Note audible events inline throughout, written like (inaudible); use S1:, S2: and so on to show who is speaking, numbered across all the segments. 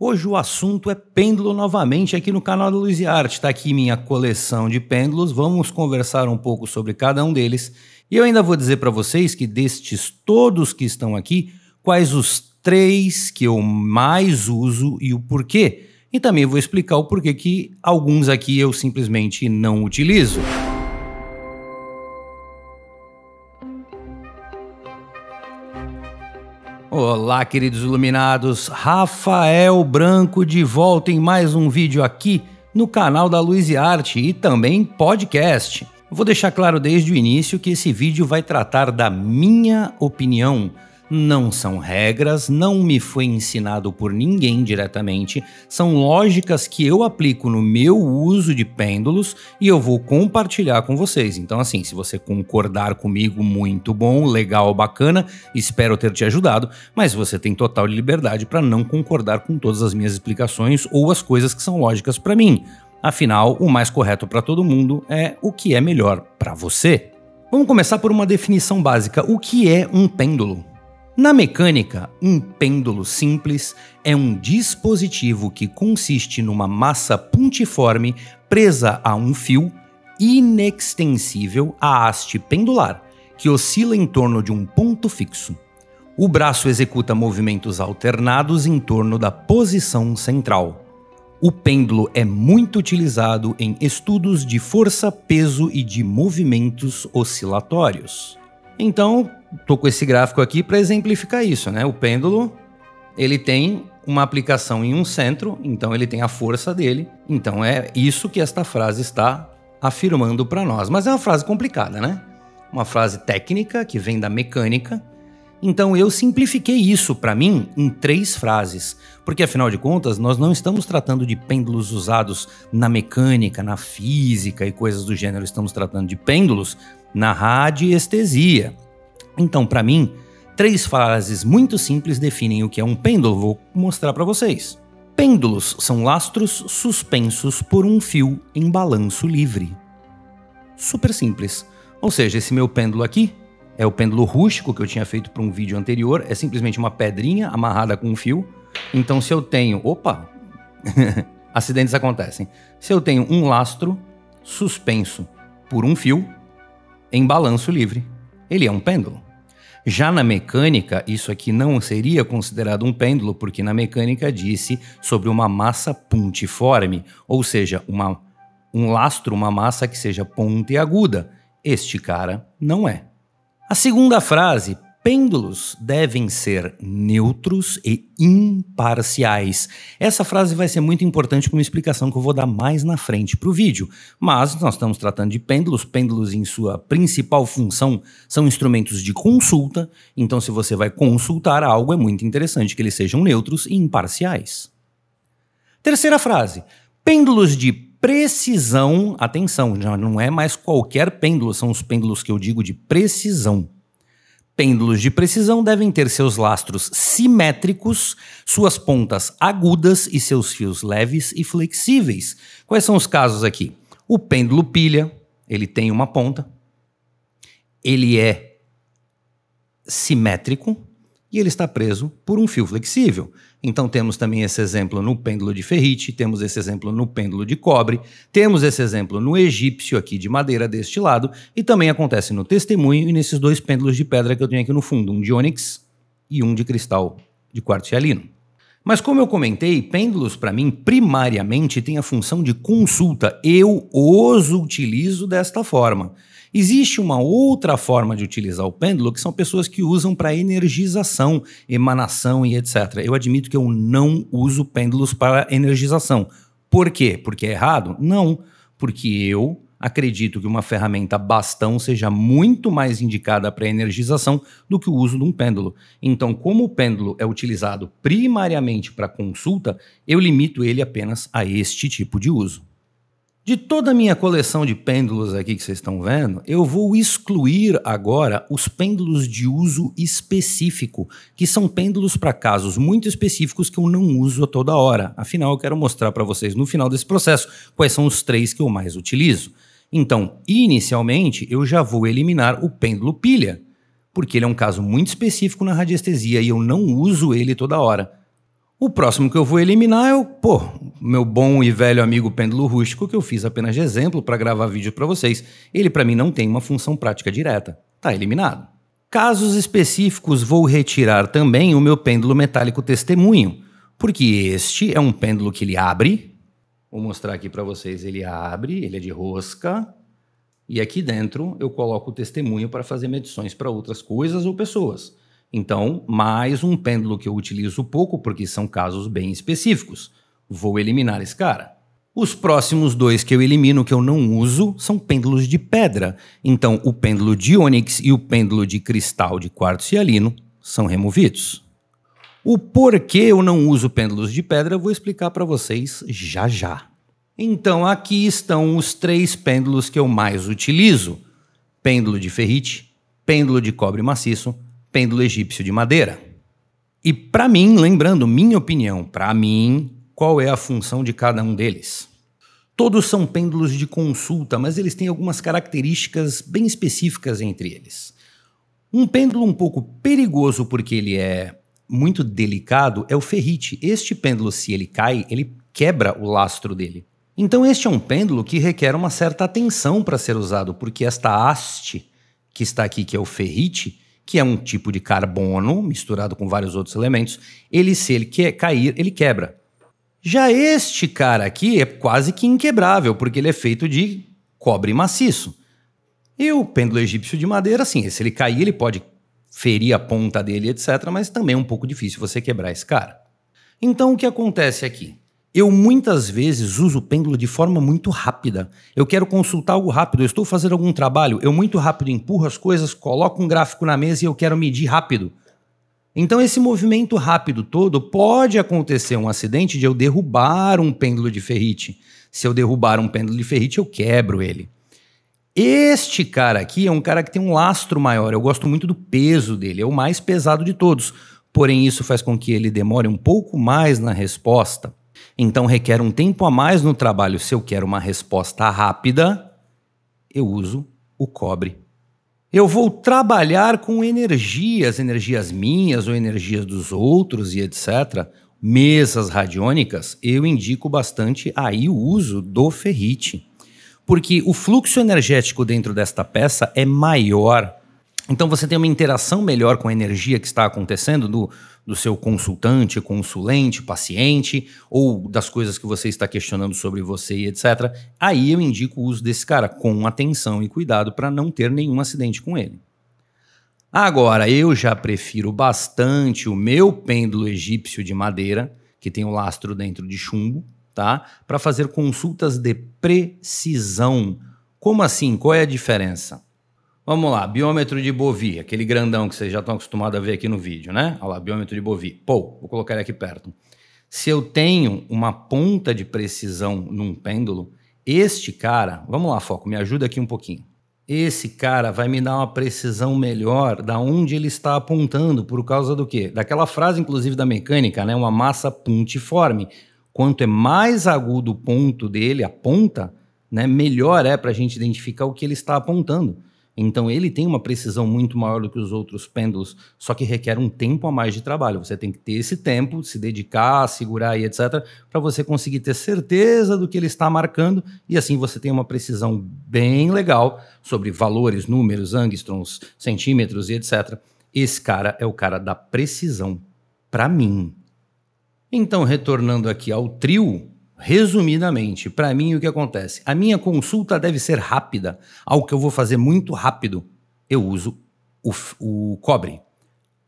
S1: Hoje o assunto é pêndulo novamente aqui no canal da Luz e Arte. Está aqui minha coleção de pêndulos. Vamos conversar um pouco sobre cada um deles. E eu ainda vou dizer para vocês que destes todos que estão aqui, quais os três que eu mais uso e o porquê. E também vou explicar o porquê que alguns aqui eu simplesmente não utilizo. Olá, queridos iluminados. Rafael Branco de volta em mais um vídeo aqui no canal da Luz e Arte e também podcast. Vou deixar claro desde o início que esse vídeo vai tratar da minha opinião não são regras, não me foi ensinado por ninguém diretamente, são lógicas que eu aplico no meu uso de pêndulos e eu vou compartilhar com vocês. Então, assim, se você concordar comigo, muito bom, legal, bacana, espero ter te ajudado, mas você tem total liberdade para não concordar com todas as minhas explicações ou as coisas que são lógicas para mim. Afinal, o mais correto para todo mundo é o que é melhor para você. Vamos começar por uma definição básica. O que é um pêndulo? Na mecânica, um pêndulo simples é um dispositivo que consiste numa massa puntiforme presa a um fio inextensível à haste pendular, que oscila em torno de um ponto fixo. O braço executa movimentos alternados em torno da posição central. O pêndulo é muito utilizado em estudos de força, peso e de movimentos oscilatórios. Então, tô com esse gráfico aqui para exemplificar isso, né? O pêndulo, ele tem uma aplicação em um centro, então ele tem a força dele. Então é isso que esta frase está afirmando para nós. Mas é uma frase complicada, né? Uma frase técnica que vem da mecânica. Então eu simplifiquei isso para mim em três frases, porque afinal de contas nós não estamos tratando de pêndulos usados na mecânica, na física e coisas do gênero, estamos tratando de pêndulos na radiestesia. Então, para mim, três frases muito simples definem o que é um pêndulo. Vou mostrar para vocês. Pêndulos são lastros suspensos por um fio em balanço livre. Super simples. Ou seja, esse meu pêndulo aqui é o pêndulo rústico que eu tinha feito para um vídeo anterior. É simplesmente uma pedrinha amarrada com um fio. Então, se eu tenho. Opa! (laughs) Acidentes acontecem. Se eu tenho um lastro suspenso por um fio, em balanço livre. Ele é um pêndulo. Já na mecânica, isso aqui não seria considerado um pêndulo, porque na mecânica disse sobre uma massa puntiforme, ou seja, uma, um lastro, uma massa que seja pontiaguda. Este cara não é. A segunda frase, Pêndulos devem ser neutros e imparciais. Essa frase vai ser muito importante para uma explicação que eu vou dar mais na frente para o vídeo. Mas nós estamos tratando de pêndulos. Pêndulos, em sua principal função, são instrumentos de consulta. Então, se você vai consultar algo, é muito interessante que eles sejam neutros e imparciais. Terceira frase: pêndulos de precisão. Atenção, já não é mais qualquer pêndulo, são os pêndulos que eu digo de precisão. Pêndulos de precisão devem ter seus lastros simétricos, suas pontas agudas e seus fios leves e flexíveis. Quais são os casos aqui? O pêndulo pilha, ele tem uma ponta, ele é simétrico e ele está preso por um fio flexível. Então temos também esse exemplo no pêndulo de ferrite, temos esse exemplo no pêndulo de cobre, temos esse exemplo no egípcio aqui de madeira deste lado e também acontece no testemunho e nesses dois pêndulos de pedra que eu tenho aqui no fundo, um de ônix e um de cristal de quartzo. Mas como eu comentei, pêndulos para mim primariamente têm a função de consulta. Eu os utilizo desta forma. Existe uma outra forma de utilizar o pêndulo que são pessoas que usam para energização, emanação e etc. Eu admito que eu não uso pêndulos para energização. Por quê? Porque é errado? Não, porque eu acredito que uma ferramenta bastão seja muito mais indicada para energização do que o uso de um pêndulo. Então, como o pêndulo é utilizado primariamente para consulta, eu limito ele apenas a este tipo de uso. De toda a minha coleção de pêndulos aqui que vocês estão vendo, eu vou excluir agora os pêndulos de uso específico, que são pêndulos para casos muito específicos que eu não uso toda hora. Afinal, eu quero mostrar para vocês no final desse processo quais são os três que eu mais utilizo. Então, inicialmente, eu já vou eliminar o pêndulo pilha, porque ele é um caso muito específico na radiestesia e eu não uso ele toda hora. O próximo que eu vou eliminar é o, pô, meu bom e velho amigo pêndulo rústico, que eu fiz apenas de exemplo para gravar vídeo para vocês. Ele para mim não tem uma função prática direta. Tá eliminado. Casos específicos, vou retirar também o meu pêndulo metálico testemunho, porque este é um pêndulo que ele abre. Vou mostrar aqui para vocês, ele abre, ele é de rosca, e aqui dentro eu coloco o testemunho para fazer medições para outras coisas ou pessoas. Então, mais um pêndulo que eu utilizo pouco porque são casos bem específicos. Vou eliminar esse cara. Os próximos dois que eu elimino que eu não uso são pêndulos de pedra. Então, o pêndulo de ônix e o pêndulo de cristal de quartzo hialino são removidos. O porquê eu não uso pêndulos de pedra eu vou explicar para vocês já já. Então, aqui estão os três pêndulos que eu mais utilizo: pêndulo de ferrite, pêndulo de cobre maciço pêndulo egípcio de madeira. E para mim, lembrando minha opinião, para mim, qual é a função de cada um deles? Todos são pêndulos de consulta, mas eles têm algumas características bem específicas entre eles. Um pêndulo um pouco perigoso porque ele é muito delicado é o ferrite. Este pêndulo, se ele cai, ele quebra o lastro dele. Então, este é um pêndulo que requer uma certa atenção para ser usado, porque esta haste que está aqui, que é o ferrite, que é um tipo de carbono misturado com vários outros elementos, ele se ele quer cair, ele quebra. Já este cara aqui é quase que inquebrável, porque ele é feito de cobre maciço. E o pêndulo egípcio de madeira, assim, se ele cair, ele pode ferir a ponta dele, etc., mas também é um pouco difícil você quebrar esse cara. Então o que acontece aqui? Eu muitas vezes uso o pêndulo de forma muito rápida. Eu quero consultar algo rápido, eu estou fazendo algum trabalho, eu muito rápido empurro as coisas, coloco um gráfico na mesa e eu quero medir rápido. Então, esse movimento rápido todo pode acontecer um acidente de eu derrubar um pêndulo de ferrite. Se eu derrubar um pêndulo de ferrite, eu quebro ele. Este cara aqui é um cara que tem um lastro maior. Eu gosto muito do peso dele, é o mais pesado de todos. Porém, isso faz com que ele demore um pouco mais na resposta. Então requer um tempo a mais no trabalho. Se eu quero uma resposta rápida, eu uso o cobre. Eu vou trabalhar com energias, energias minhas ou energias dos outros e etc. Mesas radiônicas, eu indico bastante aí o uso do ferrite. Porque o fluxo energético dentro desta peça é maior então você tem uma interação melhor com a energia que está acontecendo do, do seu consultante, consulente, paciente, ou das coisas que você está questionando sobre você e etc. Aí eu indico o uso desse cara com atenção e cuidado para não ter nenhum acidente com ele. Agora, eu já prefiro bastante o meu pêndulo egípcio de madeira, que tem o lastro dentro de chumbo, tá? Para fazer consultas de precisão. Como assim? Qual é a diferença? Vamos lá, biômetro de Bovi, aquele grandão que vocês já estão acostumados a ver aqui no vídeo, né? Olha lá, biômetro de Bovi. Pô, vou colocar ele aqui perto. Se eu tenho uma ponta de precisão num pêndulo, este cara, vamos lá, foco, me ajuda aqui um pouquinho. Esse cara vai me dar uma precisão melhor da onde ele está apontando, por causa do quê? Daquela frase, inclusive, da mecânica, né? Uma massa pontiforme. Quanto é mais agudo o ponto dele, a ponta, né, melhor é para a gente identificar o que ele está apontando. Então ele tem uma precisão muito maior do que os outros pêndulos, só que requer um tempo a mais de trabalho. Você tem que ter esse tempo, se dedicar, segurar e etc, para você conseguir ter certeza do que ele está marcando e assim você tem uma precisão bem legal sobre valores, números, angstroms, centímetros e etc. Esse cara é o cara da precisão para mim. Então, retornando aqui ao trio, Resumidamente, para mim o que acontece? A minha consulta deve ser rápida, algo que eu vou fazer muito rápido. Eu uso o, o cobre.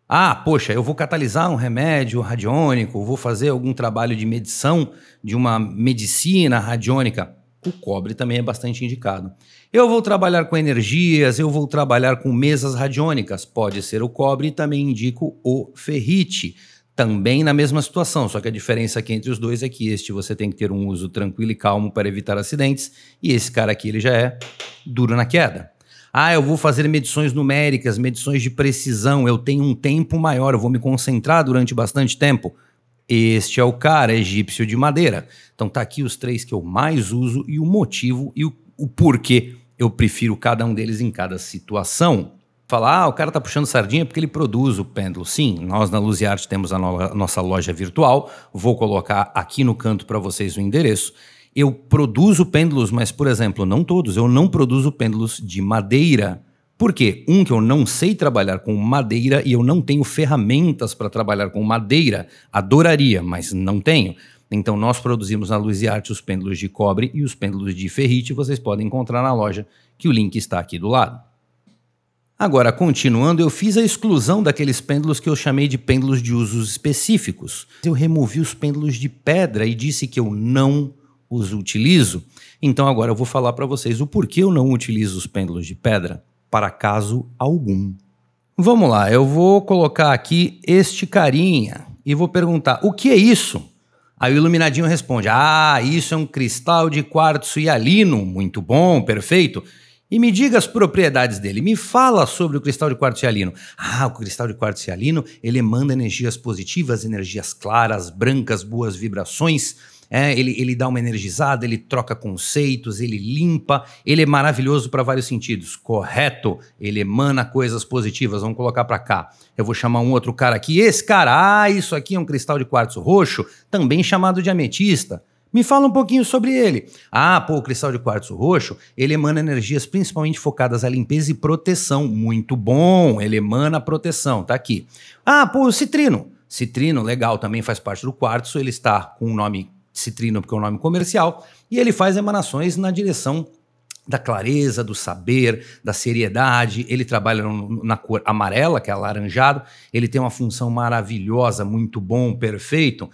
S1: Ah, poxa, eu vou catalisar um remédio radiônico, vou fazer algum trabalho de medição de uma medicina radiônica. O cobre também é bastante indicado. Eu vou trabalhar com energias, eu vou trabalhar com mesas radiônicas. Pode ser o cobre e também indico o ferrite também na mesma situação, só que a diferença aqui entre os dois é que este você tem que ter um uso tranquilo e calmo para evitar acidentes, e esse cara aqui ele já é duro na queda. Ah, eu vou fazer medições numéricas, medições de precisão, eu tenho um tempo maior, eu vou me concentrar durante bastante tempo. Este é o cara egípcio de madeira. Então tá aqui os três que eu mais uso e o motivo e o, o porquê eu prefiro cada um deles em cada situação. Falar, ah, o cara tá puxando sardinha porque ele produz o pêndulo. Sim, nós na Luz e Arte temos a, no nossa loja virtual. Vou colocar aqui no canto para vocês o endereço. Eu produzo pêndulos, mas, por exemplo, não todos. Eu não produzo pêndulos de madeira. Por quê? Um, que eu não sei trabalhar com madeira e eu não tenho ferramentas para trabalhar com madeira. Adoraria, mas não tenho. Então, nós produzimos na Luz e Arte os pêndulos de cobre e os pêndulos de ferrite. Vocês podem encontrar na loja, que o link está aqui do lado. Agora, continuando, eu fiz a exclusão daqueles pêndulos que eu chamei de pêndulos de usos específicos. Eu removi os pêndulos de pedra e disse que eu não os utilizo. Então agora eu vou falar para vocês o porquê eu não utilizo os pêndulos de pedra para caso algum. Vamos lá, eu vou colocar aqui este carinha e vou perguntar: o que é isso? Aí o iluminadinho responde: Ah, isso é um cristal de quartzo hialino. Muito bom, perfeito. E me diga as propriedades dele. Me fala sobre o cristal de quartzo hialino. Ah, o cristal de quartzo hialino, ele emana energias positivas, energias claras, brancas, boas vibrações. É, ele, ele dá uma energizada, ele troca conceitos, ele limpa, ele é maravilhoso para vários sentidos. Correto, ele emana coisas positivas. Vamos colocar para cá. Eu vou chamar um outro cara aqui. Esse cara, ah, isso aqui é um cristal de quartzo roxo, também chamado de ametista. Me fala um pouquinho sobre ele. Ah, pô, o cristal de quartzo roxo, ele emana energias principalmente focadas à limpeza e proteção. Muito bom, ele emana proteção, tá aqui. Ah, pô, o citrino. Citrino, legal, também faz parte do quartzo, ele está com o nome citrino porque é um nome comercial, e ele faz emanações na direção da clareza, do saber, da seriedade. Ele trabalha na cor amarela, que é alaranjado. Ele tem uma função maravilhosa, muito bom, perfeito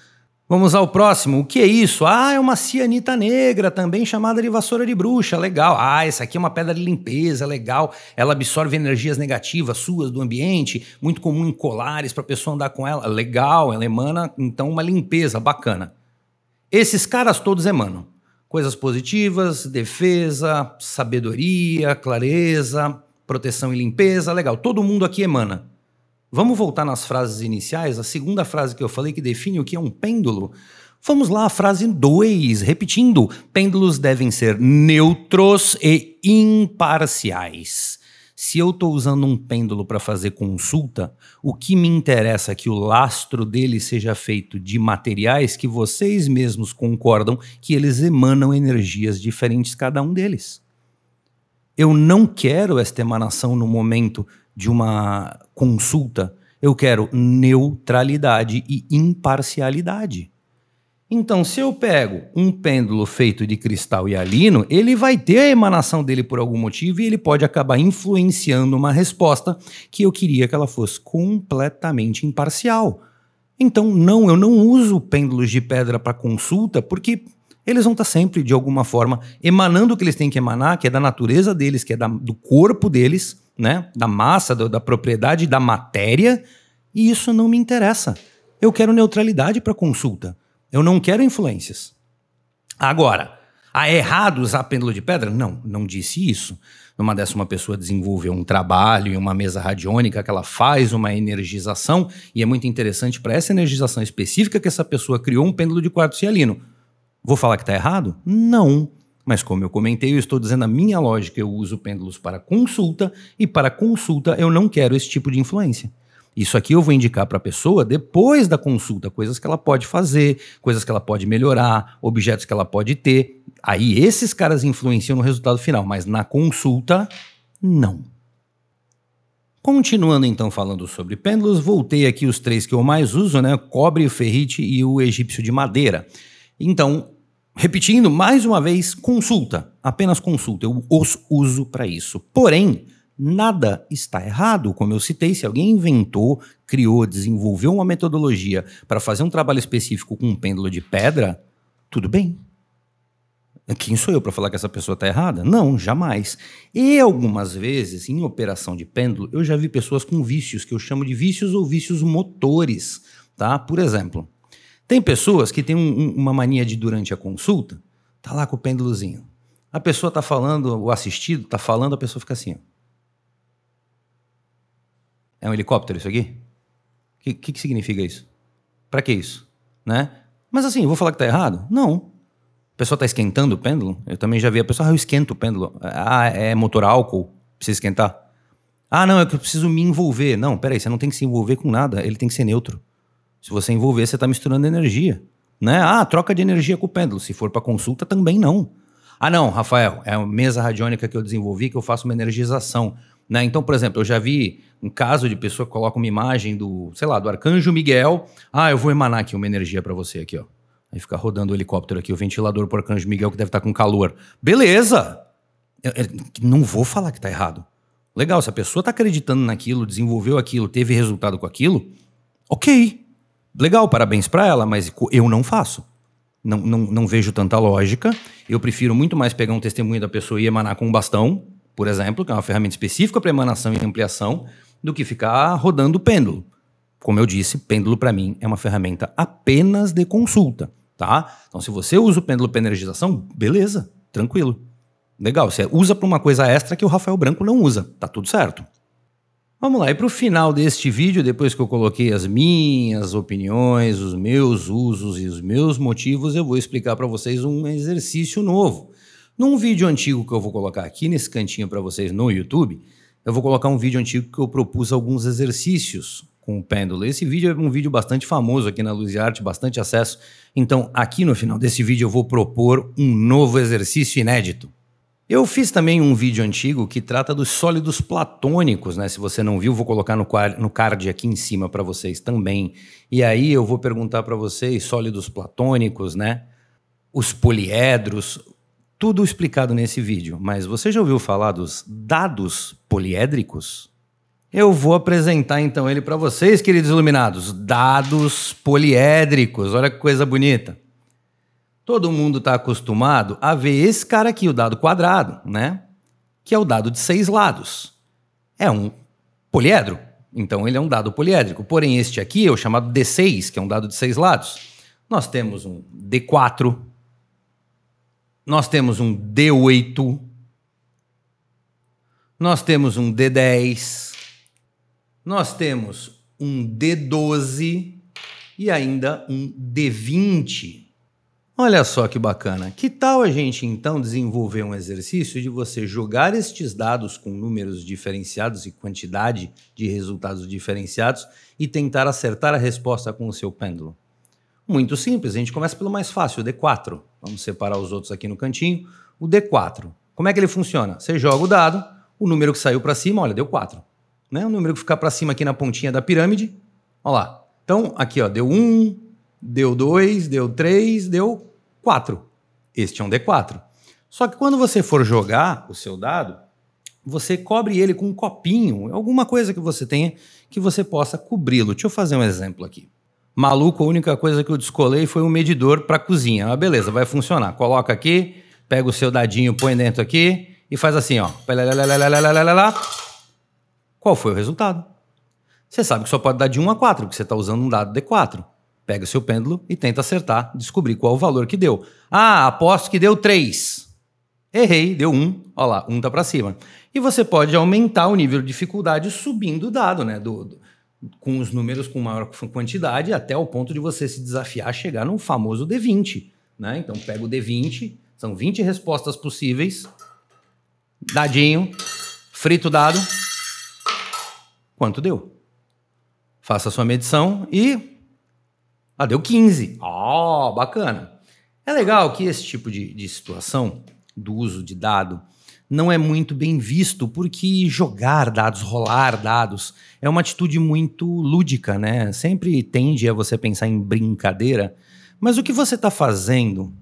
S1: Vamos ao próximo. O que é isso? Ah, é uma cianita negra, também chamada de vassoura de bruxa. Legal. Ah, essa aqui é uma pedra de limpeza, legal. Ela absorve energias negativas suas do ambiente, muito comum em colares para a pessoa andar com ela. Legal, ela emana então uma limpeza bacana. Esses caras todos emanam coisas positivas, defesa, sabedoria, clareza, proteção e limpeza. Legal. Todo mundo aqui emana. Vamos voltar nas frases iniciais, a segunda frase que eu falei que define o que é um pêndulo. Vamos lá, frase 2, repetindo: pêndulos devem ser neutros e imparciais. Se eu estou usando um pêndulo para fazer consulta, o que me interessa é que o lastro dele seja feito de materiais que vocês mesmos concordam que eles emanam energias diferentes, cada um deles. Eu não quero esta emanação no momento de uma consulta, eu quero neutralidade e imparcialidade. Então, se eu pego um pêndulo feito de cristal hialino, ele vai ter a emanação dele por algum motivo e ele pode acabar influenciando uma resposta que eu queria que ela fosse completamente imparcial. Então, não, eu não uso pêndulos de pedra para consulta porque eles vão estar sempre, de alguma forma, emanando o que eles têm que emanar, que é da natureza deles, que é da, do corpo deles, né? Da massa, do, da propriedade da matéria, e isso não me interessa. Eu quero neutralidade para consulta. Eu não quero influências. Agora, há errado usar pêndulo de pedra? Não, não disse isso. Numa dessa, uma pessoa desenvolveu um trabalho em uma mesa radiônica que ela faz uma energização, e é muito interessante para essa energização específica que essa pessoa criou um pêndulo de quarto cialino. Vou falar que está errado? Não. Mas como eu comentei, eu estou dizendo a minha lógica, eu uso pêndulos para consulta e para consulta eu não quero esse tipo de influência. Isso aqui eu vou indicar para a pessoa depois da consulta, coisas que ela pode fazer, coisas que ela pode melhorar, objetos que ela pode ter. Aí esses caras influenciam no resultado final, mas na consulta, não. Continuando então falando sobre pêndulos, voltei aqui os três que eu mais uso, né? Cobre, ferrite e o egípcio de madeira. Então, Repetindo mais uma vez, consulta, apenas consulta, eu os uso para isso. Porém, nada está errado, como eu citei, se alguém inventou, criou, desenvolveu uma metodologia para fazer um trabalho específico com um pêndulo de pedra, tudo bem. Quem sou eu para falar que essa pessoa está errada? Não, jamais. E algumas vezes, em operação de pêndulo, eu já vi pessoas com vícios, que eu chamo de vícios ou vícios motores, tá? Por exemplo, tem pessoas que têm um, uma mania de, durante a consulta, tá lá com o pêndulozinho. A pessoa tá falando, o assistido tá falando, a pessoa fica assim. Ó. É um helicóptero isso aqui? O que, que, que, significa isso? Para que isso? Né? Mas assim, eu vou falar que tá errado? Não. A pessoa tá esquentando o pêndulo? Eu também já vi a pessoa, ah, eu esquento o pêndulo. Ah, é motor álcool? Precisa esquentar? Ah, não, é que eu preciso me envolver. Não, peraí, você não tem que se envolver com nada, ele tem que ser neutro. Se você envolver, você está misturando energia. Né? Ah, troca de energia com o pêndulo. Se for para consulta, também não. Ah, não, Rafael, é a mesa radiônica que eu desenvolvi que eu faço uma energização. Né? Então, por exemplo, eu já vi um caso de pessoa que coloca uma imagem do, sei lá, do arcanjo Miguel. Ah, eu vou emanar aqui uma energia para você aqui, ó. Aí fica rodando o helicóptero aqui, o ventilador pro arcanjo Miguel que deve estar tá com calor. Beleza! Eu, eu, não vou falar que tá errado. Legal, se a pessoa tá acreditando naquilo, desenvolveu aquilo, teve resultado com aquilo, ok. Legal, parabéns para ela, mas eu não faço. Não, não, não vejo tanta lógica. Eu prefiro muito mais pegar um testemunho da pessoa e emanar com um bastão, por exemplo, que é uma ferramenta específica para emanação e ampliação, do que ficar rodando o pêndulo. Como eu disse, pêndulo para mim é uma ferramenta apenas de consulta, tá? Então, se você usa o pêndulo para energização, beleza, tranquilo. Legal, você usa para uma coisa extra que o Rafael Branco não usa, tá tudo certo. Vamos lá, e para o final deste vídeo, depois que eu coloquei as minhas opiniões, os meus usos e os meus motivos, eu vou explicar para vocês um exercício novo. Num vídeo antigo que eu vou colocar aqui nesse cantinho para vocês no YouTube, eu vou colocar um vídeo antigo que eu propus alguns exercícios com o pêndulo. Esse vídeo é um vídeo bastante famoso aqui na Luz e Arte, bastante acesso. Então, aqui no final desse vídeo eu vou propor um novo exercício inédito. Eu fiz também um vídeo antigo que trata dos sólidos platônicos, né? Se você não viu, vou colocar no, no card aqui em cima para vocês também. E aí eu vou perguntar para vocês sólidos platônicos, né? Os poliedros, tudo explicado nesse vídeo. Mas você já ouviu falar dos dados poliédricos? Eu vou apresentar então ele para vocês, queridos iluminados. Dados poliédricos. Olha que coisa bonita. Todo mundo está acostumado a ver esse cara aqui, o dado quadrado, né? Que é o dado de seis lados. É um poliedro, então ele é um dado poliédrico. Porém, este aqui é o chamado D6, que é um dado de seis lados. Nós temos um D4, nós temos um D8, nós temos um D10, nós temos um D12 e ainda um D20. Olha só que bacana. Que tal a gente então desenvolver um exercício de você jogar estes dados com números diferenciados e quantidade de resultados diferenciados e tentar acertar a resposta com o seu pêndulo? Muito simples, a gente começa pelo mais fácil, o D4. Vamos separar os outros aqui no cantinho. O D4. Como é que ele funciona? Você joga o dado, o número que saiu para cima, olha, deu 4. Né? O número que ficar para cima aqui na pontinha da pirâmide, olha lá. Então, aqui ó, deu 1, deu 2, deu 3, deu 4. Este é um D4. Só que quando você for jogar o seu dado, você cobre ele com um copinho, alguma coisa que você tenha que você possa cobri-lo. Deixa eu fazer um exemplo aqui. Maluco, a única coisa que eu descolei foi um medidor para cozinha. Ah, beleza, vai funcionar. Coloca aqui, pega o seu dadinho, põe dentro aqui e faz assim, ó. Qual foi o resultado? Você sabe que só pode dar de 1 a 4, porque você está usando um dado D4 pega o seu pêndulo e tenta acertar, descobrir qual o valor que deu. Ah, aposto que deu 3. Errei, deu 1. Olha lá, 1 está para cima. E você pode aumentar o nível de dificuldade subindo o dado, né? Do, do, com os números com maior quantidade, até o ponto de você se desafiar a chegar no famoso D20. Né? Então pega o D20, são 20 respostas possíveis. Dadinho, frito o dado. Quanto deu? Faça a sua medição e ah, deu 15. Ó, oh, bacana. É legal que esse tipo de, de situação do uso de dado não é muito bem visto, porque jogar dados, rolar dados, é uma atitude muito lúdica, né? Sempre tende a você pensar em brincadeira. Mas o que você está fazendo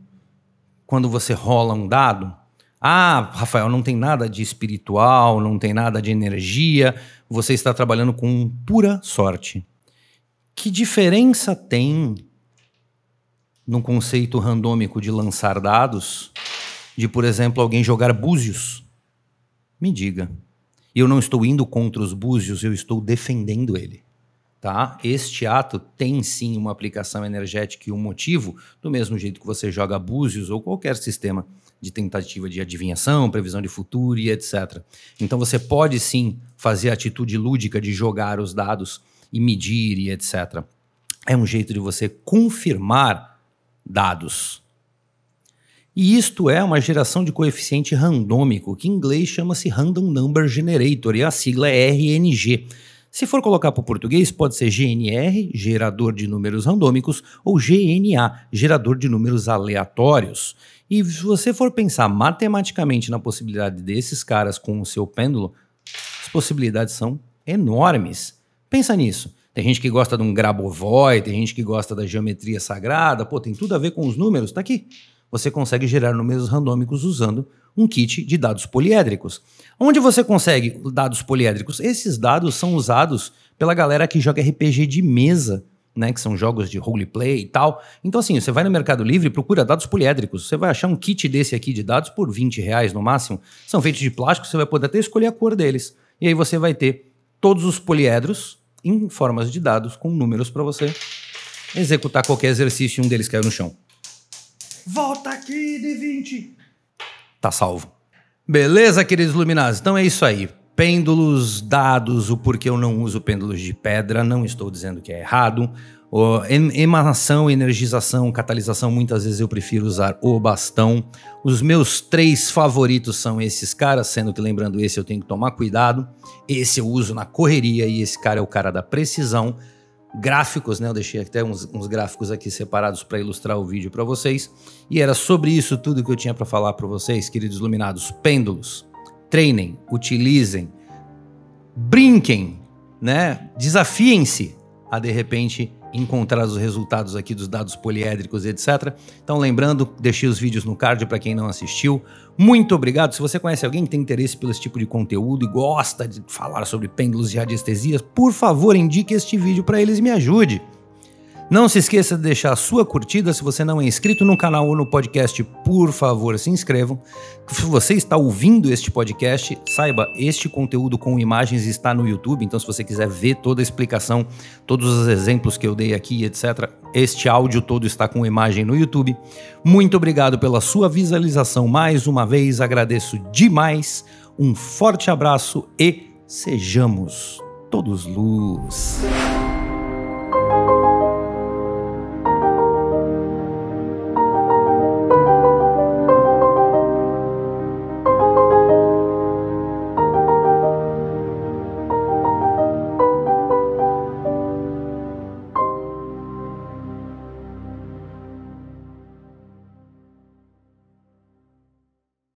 S1: quando você rola um dado? Ah, Rafael, não tem nada de espiritual, não tem nada de energia, você está trabalhando com pura sorte. Que diferença tem no conceito randômico de lançar dados de, por exemplo, alguém jogar búzios? Me diga. Eu não estou indo contra os búzios, eu estou defendendo ele. Tá? Este ato tem sim uma aplicação energética e um motivo, do mesmo jeito que você joga búzios ou qualquer sistema de tentativa de adivinhação, previsão de futuro e etc. Então você pode sim fazer a atitude lúdica de jogar os dados e medir e etc. É um jeito de você confirmar dados. E isto é uma geração de coeficiente randômico, que em inglês chama-se Random Number Generator, e a sigla é RNG. Se for colocar para o português, pode ser GNR, gerador de números randômicos, ou GNA, gerador de números aleatórios. E se você for pensar matematicamente na possibilidade desses caras com o seu pêndulo, as possibilidades são enormes. Pensa nisso. Tem gente que gosta de um Grabovoi, tem gente que gosta da geometria sagrada, pô, tem tudo a ver com os números, tá aqui. Você consegue gerar números randômicos usando um kit de dados poliédricos. Onde você consegue dados poliédricos? Esses dados são usados pela galera que joga RPG de mesa, né, que são jogos de roleplay e tal. Então, assim, você vai no Mercado Livre e procura dados poliédricos. Você vai achar um kit desse aqui de dados por 20 reais no máximo. São feitos de plástico, você vai poder até escolher a cor deles. E aí você vai ter todos os poliedros em formas de dados com números para você executar qualquer exercício e um deles caiu no chão. Volta aqui, D20! Tá salvo. Beleza, queridos luminados? Então é isso aí. Pêndulos, dados, o porquê eu não uso pêndulos de pedra, não estou dizendo que é errado. Emanação, energização, catalisação, muitas vezes eu prefiro usar o bastão. Os meus três favoritos são esses caras, sendo que lembrando esse eu tenho que tomar cuidado. Esse eu uso na correria e esse cara é o cara da precisão gráficos, né? Eu deixei até uns, uns gráficos aqui separados para ilustrar o vídeo para vocês. E era sobre isso tudo que eu tinha para falar para vocês, queridos iluminados. Pêndulos, treinem, utilizem, brinquem, né? Desafiem-se a de repente encontrar os resultados aqui dos dados poliédricos, etc. Então, lembrando, deixei os vídeos no card para quem não assistiu. Muito obrigado. Se você conhece alguém que tem interesse pelo esse tipo de conteúdo e gosta de falar sobre pêndulos e radiestesias, por favor, indique este vídeo para eles e me ajude. Não se esqueça de deixar a sua curtida. Se você não é inscrito no canal ou no podcast, por favor, se inscrevam. Se você está ouvindo este podcast, saiba, este conteúdo com imagens está no YouTube. Então, se você quiser ver toda a explicação, todos os exemplos que eu dei aqui, etc., este áudio todo está com imagem no YouTube. Muito obrigado pela sua visualização mais uma vez. Agradeço demais. Um forte abraço e sejamos todos luz.